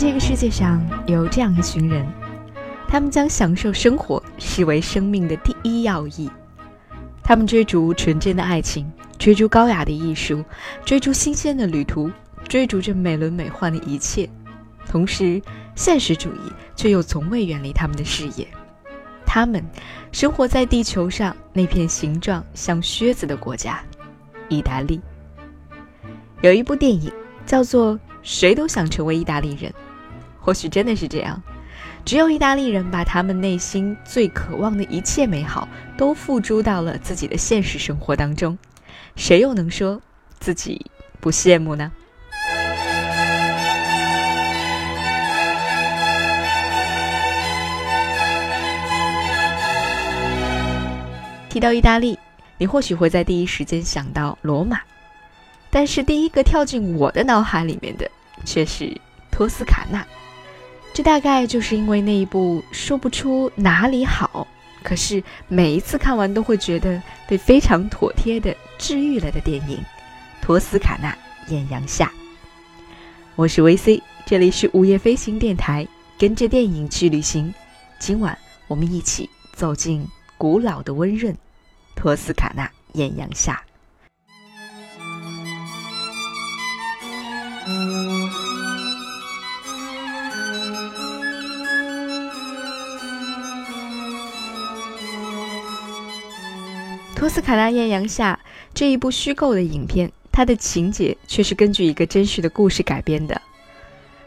这个世界上有这样一群人，他们将享受生活视为生命的第一要义。他们追逐纯真的爱情，追逐高雅的艺术，追逐新鲜的旅途，追逐着美轮美奂的一切。同时，现实主义却又从未远离他们的视野。他们生活在地球上那片形状像靴子的国家——意大利。有一部电影叫做《谁都想成为意大利人》，或许真的是这样。只有意大利人把他们内心最渴望的一切美好都付诸到了自己的现实生活当中，谁又能说自己不羡慕呢？提到意大利，你或许会在第一时间想到罗马，但是第一个跳进我的脑海里面的却是托斯卡纳。这大概就是因为那一部说不出哪里好，可是每一次看完都会觉得被非常妥帖的治愈了的电影《托斯卡纳艳阳下》。我是 VC，这里是午夜飞行电台，跟着电影去旅行。今晚我们一起走进。古老的温润，托斯卡纳艳阳下。托斯卡纳艳阳下这一部虚构的影片，它的情节却是根据一个真实的故事改编的。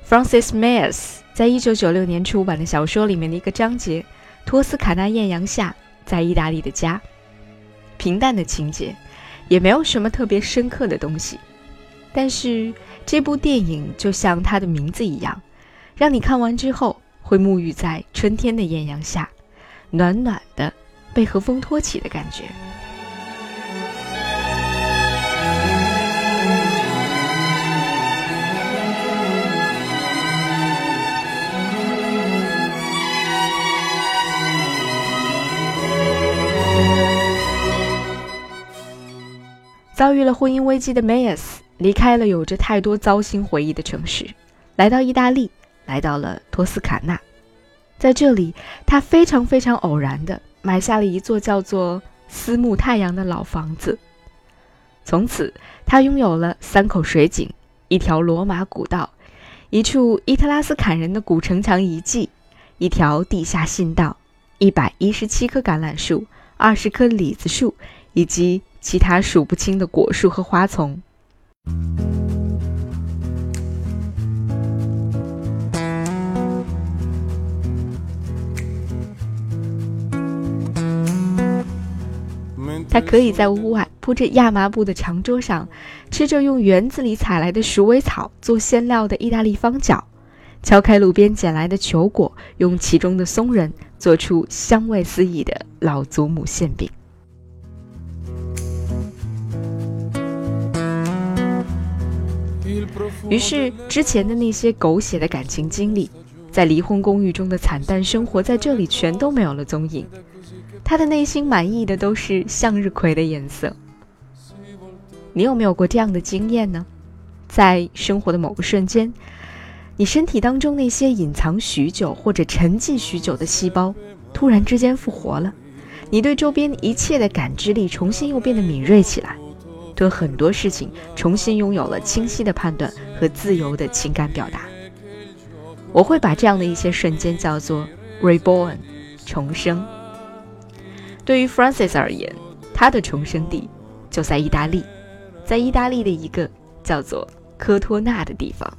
Francis Myers 在一九九六年出版的小说里面的一个章节《托斯卡纳艳阳下》。在意大利的家，平淡的情节，也没有什么特别深刻的东西。但是这部电影就像它的名字一样，让你看完之后会沐浴在春天的艳阳下，暖暖的，被和风托起的感觉。遭遇了婚姻危机的梅斯离开了有着太多糟心回忆的城市，来到意大利，来到了托斯卡纳。在这里，他非常非常偶然的买下了一座叫做“斯木太阳”的老房子。从此，他拥有了三口水井、一条罗马古道、一处伊特拉斯坎人的古城墙遗迹、一条地下信道、一百一十七棵橄榄树、二十棵李子树，以及。其他数不清的果树和花丛。他可以在屋外铺着亚麻布的长桌上，吃着用园子里采来的鼠尾草做馅料的意大利方饺，敲开路边捡来的球果，用其中的松仁做出香味四溢的老祖母馅饼。于是，之前的那些狗血的感情经历，在离婚公寓中的惨淡生活，在这里全都没有了踪影。他的内心满意的都是向日葵的颜色。你有没有过这样的经验呢？在生活的某个瞬间，你身体当中那些隐藏许久或者沉寂许久的细胞，突然之间复活了，你对周边一切的感知力重新又变得敏锐起来。对很多事情重新拥有了清晰的判断和自由的情感表达。我会把这样的一些瞬间叫做 reborn，重生。对于 Francis 而言，他的重生地就在意大利，在意大利的一个叫做科托纳的地方。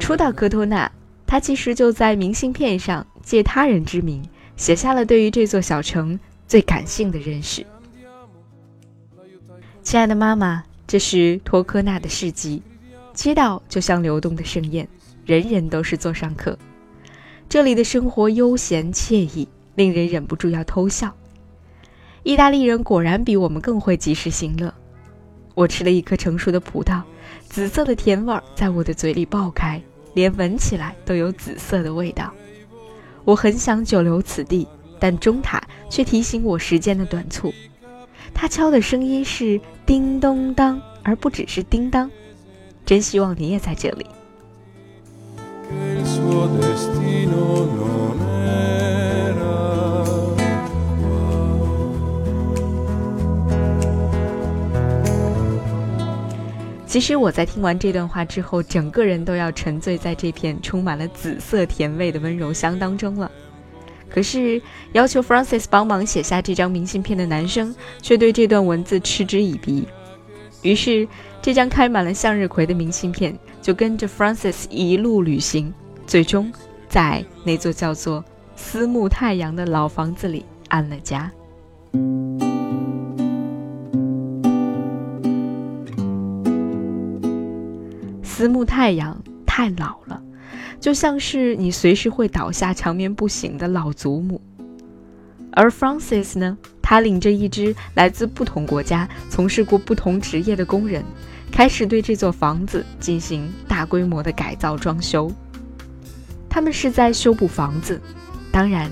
初到科托纳，他其实就在明信片上借他人之名写下了对于这座小城最感性的认识。亲爱的妈妈，这是托科纳的市集，街道就像流动的盛宴，人人都是座上客。这里的生活悠闲惬意。令人忍不住要偷笑。意大利人果然比我们更会及时行乐。我吃了一颗成熟的葡萄，紫色的甜味儿在我的嘴里爆开，连闻起来都有紫色的味道。我很想久留此地，但钟塔却提醒我时间的短促。它敲的声音是叮咚当，而不只是叮当。真希望你也在这里。其实我在听完这段话之后，整个人都要沉醉在这片充满了紫色甜味的温柔乡当中了。可是，要求 f r a n c i s 帮忙写下这张明信片的男生却对这段文字嗤之以鼻。于是，这张开满了向日葵的明信片就跟着 f r a n c i s 一路旅行，最终在那座叫做“思慕太阳”的老房子里安了家。思慕太阳太老了，就像是你随时会倒下、长眠不醒的老祖母。而 Francis 呢，他领着一支来自不同国家、从事过不同职业的工人，开始对这座房子进行大规模的改造装修。他们是在修补房子，当然，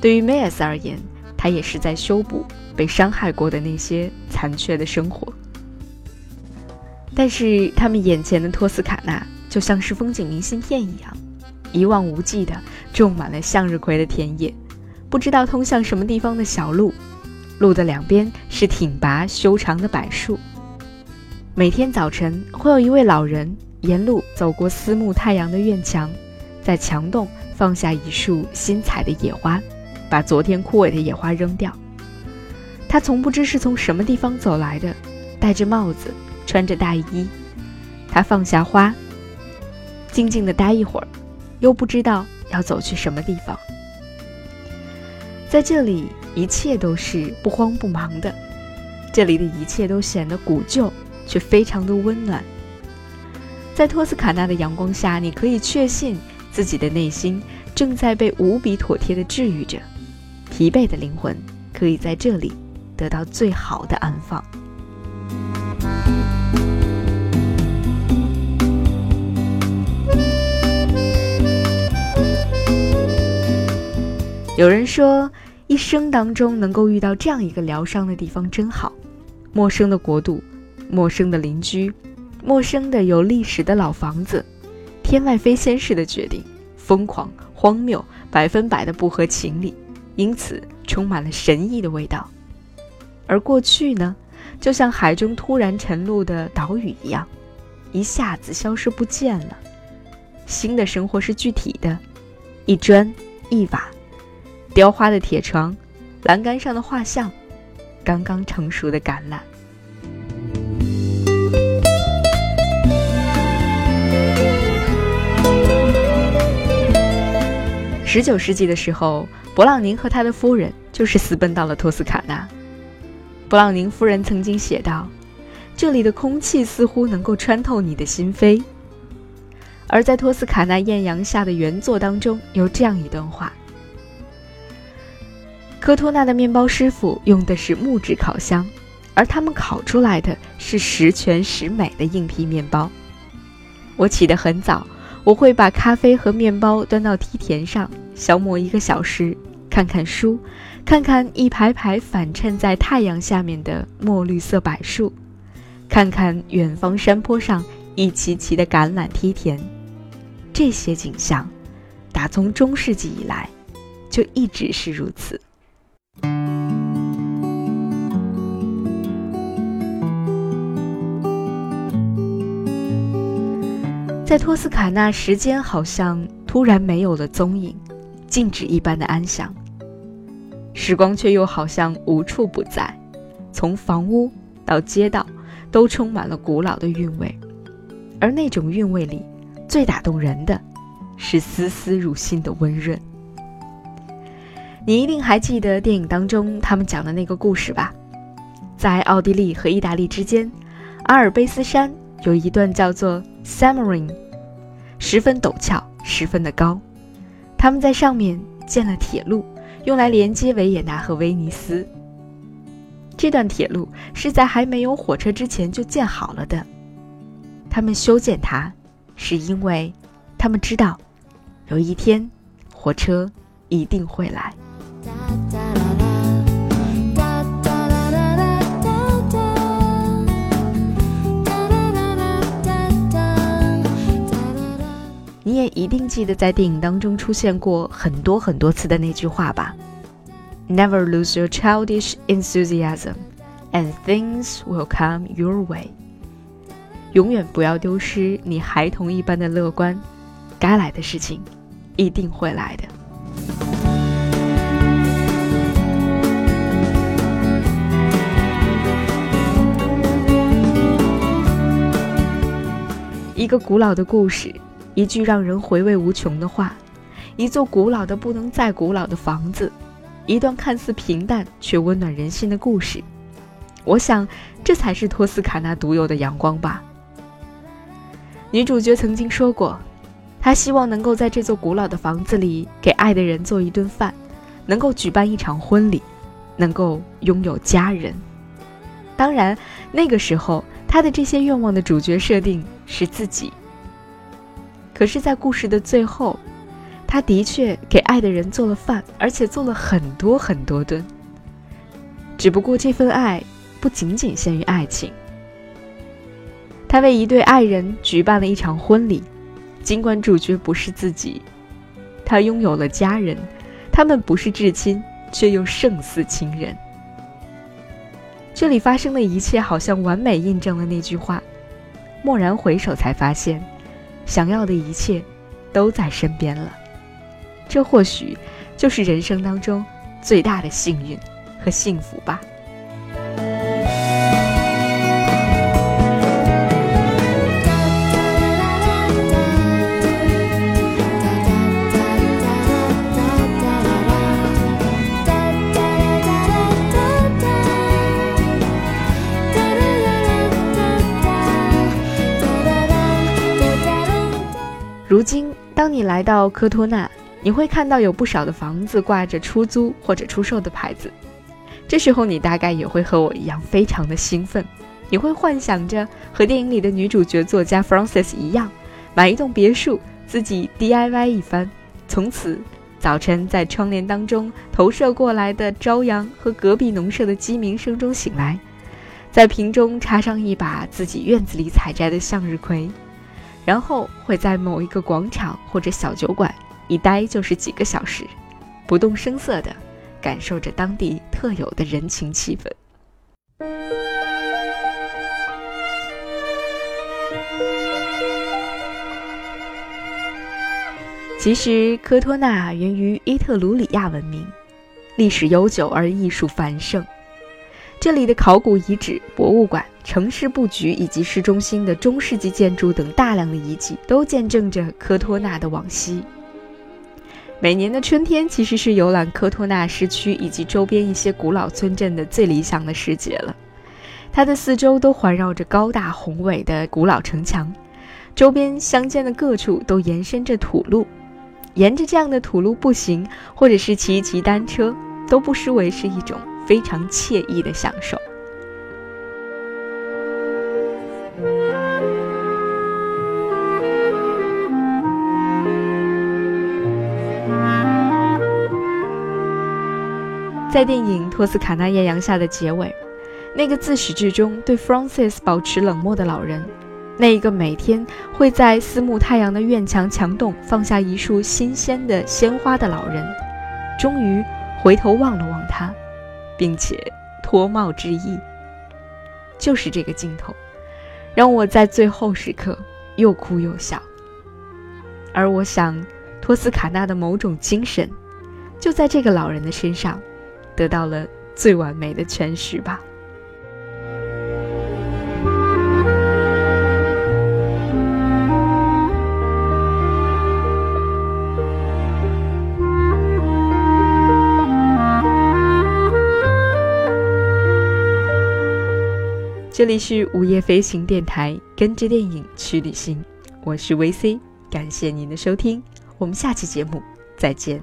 对于 m a y s 而言，他也是在修补被伤害过的那些残缺的生活。但是他们眼前的托斯卡纳就像是风景明信片一样，一望无际的种满了向日葵的田野，不知道通向什么地方的小路，路的两边是挺拔修长的柏树。每天早晨会有一位老人沿路走过思慕太阳的院墙，在墙洞放下一束新采的野花，把昨天枯萎的野花扔掉。他从不知是从什么地方走来的，戴着帽子。穿着大衣，他放下花，静静的待一会儿，又不知道要走去什么地方。在这里，一切都是不慌不忙的，这里的一切都显得古旧，却非常的温暖。在托斯卡纳的阳光下，你可以确信自己的内心正在被无比妥帖的治愈着，疲惫的灵魂可以在这里得到最好的安放。有人说，一生当中能够遇到这样一个疗伤的地方真好。陌生的国度，陌生的邻居，陌生的有历史的老房子，天外飞仙式的决定，疯狂、荒谬，百分百的不合情理，因此充满了神异的味道。而过去呢，就像海中突然沉入的岛屿一样，一下子消失不见了。新的生活是具体的，一砖一瓦。雕花的铁床，栏杆上的画像，刚刚成熟的橄榄。十九世纪的时候，勃朗宁和他的夫人就是私奔到了托斯卡纳。勃朗宁夫人曾经写道：“这里的空气似乎能够穿透你的心扉。”而在托斯卡纳艳阳下的原作当中，有这样一段话。科托纳的面包师傅用的是木质烤箱，而他们烤出来的是十全十美的硬皮面包。我起得很早，我会把咖啡和面包端到梯田上，消磨一个小时，看看书，看看一排排反衬在太阳下面的墨绿色柏树，看看远方山坡上一齐齐的橄榄梯田。这些景象，打从中世纪以来，就一直是如此。在托斯卡纳，时间好像突然没有了踪影，静止一般的安详。时光却又好像无处不在，从房屋到街道，都充满了古老的韵味。而那种韵味里，最打动人的，是丝丝入心的温润。你一定还记得电影当中他们讲的那个故事吧？在奥地利和意大利之间，阿尔卑斯山有一段叫做 Samarin。十分陡峭，十分的高，他们在上面建了铁路，用来连接维也纳和威尼斯。这段铁路是在还没有火车之前就建好了的。他们修建它，是因为他们知道，有一天，火车一定会来。你也一定记得在电影当中出现过很多很多次的那句话吧？Never lose your childish enthusiasm, and things will come your way。永远不要丢失你孩童一般的乐观，该来的事情一定会来的。一个古老的故事。一句让人回味无穷的话，一座古老的不能再古老的房子，一段看似平淡却温暖人心的故事。我想，这才是托斯卡纳独有的阳光吧。女主角曾经说过，她希望能够在这座古老的房子里给爱的人做一顿饭，能够举办一场婚礼，能够拥有家人。当然，那个时候她的这些愿望的主角设定是自己。可是，在故事的最后，他的确给爱的人做了饭，而且做了很多很多顿。只不过，这份爱不仅仅限于爱情。他为一对爱人举办了一场婚礼，尽管主角不是自己，他拥有了家人，他们不是至亲，却又胜似亲人。这里发生的一切，好像完美印证了那句话：蓦然回首，才发现。想要的一切，都在身边了。这或许就是人生当中最大的幸运和幸福吧。如今，当你来到科托纳，你会看到有不少的房子挂着出租或者出售的牌子。这时候，你大概也会和我一样非常的兴奋。你会幻想着和电影里的女主角作家 f r a n c i s 一样，买一栋别墅，自己 DIY 一番。从此，早晨在窗帘当中投射过来的朝阳和隔壁农舍的鸡鸣声中醒来，在瓶中插上一把自己院子里采摘的向日葵。然后会在某一个广场或者小酒馆一待就是几个小时，不动声色的感受着当地特有的人情气氛。其实，科托纳源于伊特鲁里亚文明，历史悠久而艺术繁盛。这里的考古遗址、博物馆、城市布局以及市中心的中世纪建筑等大量的遗迹，都见证着科托纳的往昔。每年的春天其实是游览科托纳市区以及周边一些古老村镇的最理想的时节了。它的四周都环绕着高大宏伟的古老城墙，周边乡间的各处都延伸着土路，沿着这样的土路步行，或者是骑一骑单车，都不失为是一种。非常惬意的享受。在电影《托斯卡纳艳阳下》的结尾，那个自始至终对 Francis 保持冷漠的老人，那一个每天会在思慕太阳的院墙墙洞放下一束新鲜的鲜花的老人，终于回头望了望他。并且脱帽致意，就是这个镜头，让我在最后时刻又哭又笑。而我想，托斯卡纳的某种精神，就在这个老人的身上得到了最完美的诠释吧。这里是午夜飞行电台，跟着电影去旅行，我是维 C，感谢您的收听，我们下期节目再见。